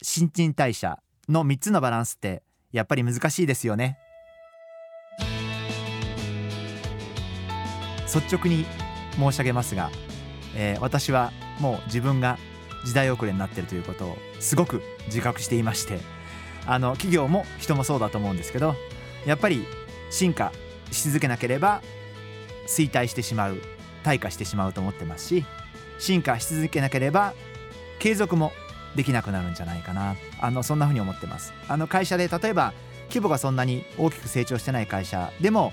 新陳代謝の3つのバランスってやっぱり難しいですよね。率直に申し上げますが、えー、私はもう自分が時代遅れになってるということをすごく自覚していましてあの企業も人もそうだと思うんですけどやっぱり進化し続けなければ衰退してしまう退化してしまうと思ってますし進化し続けなければ継続もできなくなるんじゃないかな。あのそんなふうに思ってます。あの会社で例えば規模がそんなに大きく成長してない会社でも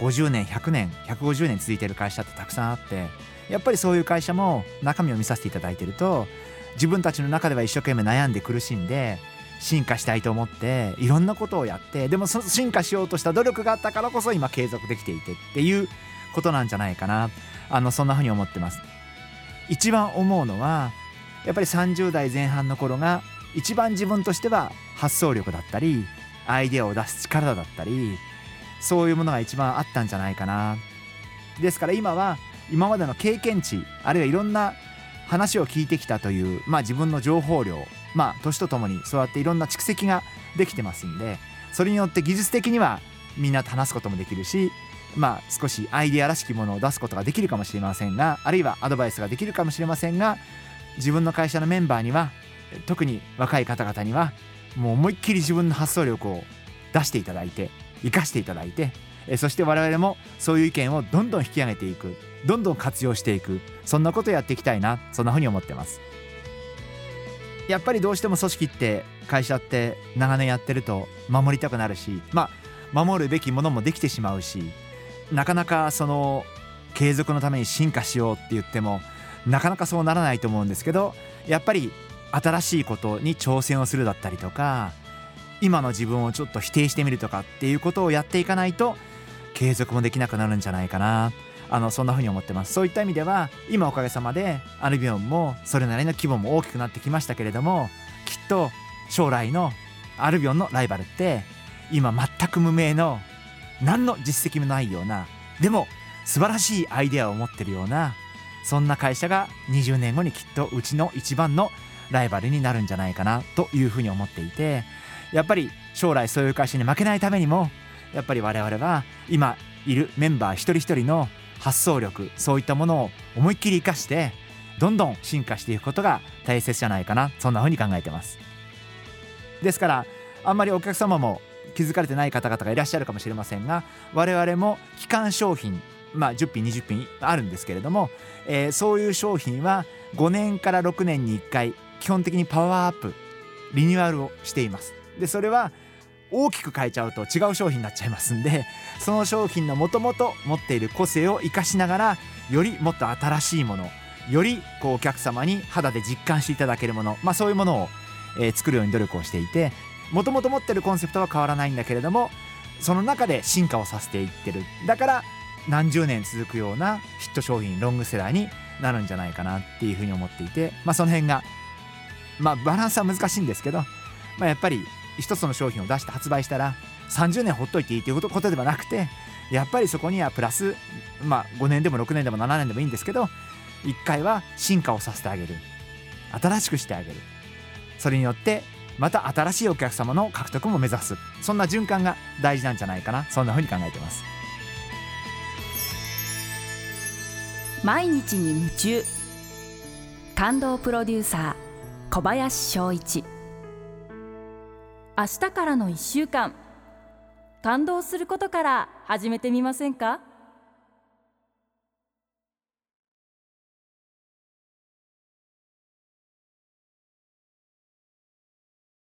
50年100年150年続いてる会社ってたくさんあってやっぱりそういう会社も中身を見させていただいてると自分たちの中では一生懸命悩んで苦しんで進化したいと思っていろんなことをやってでもその進化しようとした努力があったからこそ今継続できていてっていうことなんじゃないかな。あのそんなふうに思ってます。一番思うのはやっぱり30代前半の頃が一番自分としては発想力だったりアイデアを出す力だったりそういうものが一番あったんじゃないかな。ですから今は今までの経験値あるいはいろんな話を聞いてきたという、まあ、自分の情報量まあ年とともにそうやっていろんな蓄積ができてますんでそれによって技術的にはみんなと話すこともできるしまあ少しアイデアらしきものを出すことができるかもしれませんがあるいはアドバイスができるかもしれませんが自分の会社のメンバーには特に若い方々にはもう思いっきり自分の発想力を出していただいて生かしていただいてそして我々もそういう意見をどんどん引き上げていくどんどん活用していくそんなことをやっていきたいなそんなふうに思ってます。やっぱりどうしても組織って会社って長年やってると守りたくなるしまあ守るべきものもできてしまうしなかなかその継続のために進化しようって言ってもなかなかそうならないと思うんですけどやっぱり新しいことに挑戦をするだったりとか今の自分をちょっと否定してみるとかっていうことをやっていかないと継続もできなくなるんじゃないかな。あのそんな風に思ってます。そういった意味では今おかげさまでアルビオンもそれなりの規模も大きくなってきましたけれどもきっと将来のアルビオンのライバルって今全く無名の何の実績もないようなでも素晴らしいアイデアを持ってるようなそんな会社が20年後にきっとうちの一番のライバルになるんじゃないかなというふうに思っていてやっぱり将来そういう会社に負けないためにもやっぱり我々は今いるメンバー一人一人の発想力そういったものを思いっきり生かしてどんどん進化していくことが大切じゃないかなそんな風に考えてます。ですからあんまりお客様も気づかれてない方々がいらっしゃるかもしれませんが我々も基幹商品まあ、10品20品あるんですけれども、えー、そういう商品は5年から6年に1回基本的にパワーアップリニューアルをしています。でそれは大きく変えちゃうと違う商品になっちゃいますんでその商品のもともと持っている個性を生かしながらよりもっと新しいものよりこうお客様に肌で実感していただけるもの、まあ、そういうものを、えー、作るように努力をしていてもともと持ってるコンセプトは変わらないんだけれどもその中で進化をさせていってる。だから何十年続くようなヒット商品ロングセラーになるんじゃないかなっていうふうに思っていて、まあ、その辺が、まあ、バランスは難しいんですけど、まあ、やっぱり一つの商品を出して発売したら30年ほっといていいということではなくてやっぱりそこにはプラス、まあ、5年でも6年でも7年でもいいんですけど1回は進化をさせてあげる。新しくしてあげる。それによってまた新しいお客様の獲得も目指す。そんな循環が大事なんじゃないかな。そんなふうに考えてます。毎日に夢中。感動プロデューサー小林翔一。明日からの1週間。感動することから始めてみませんか？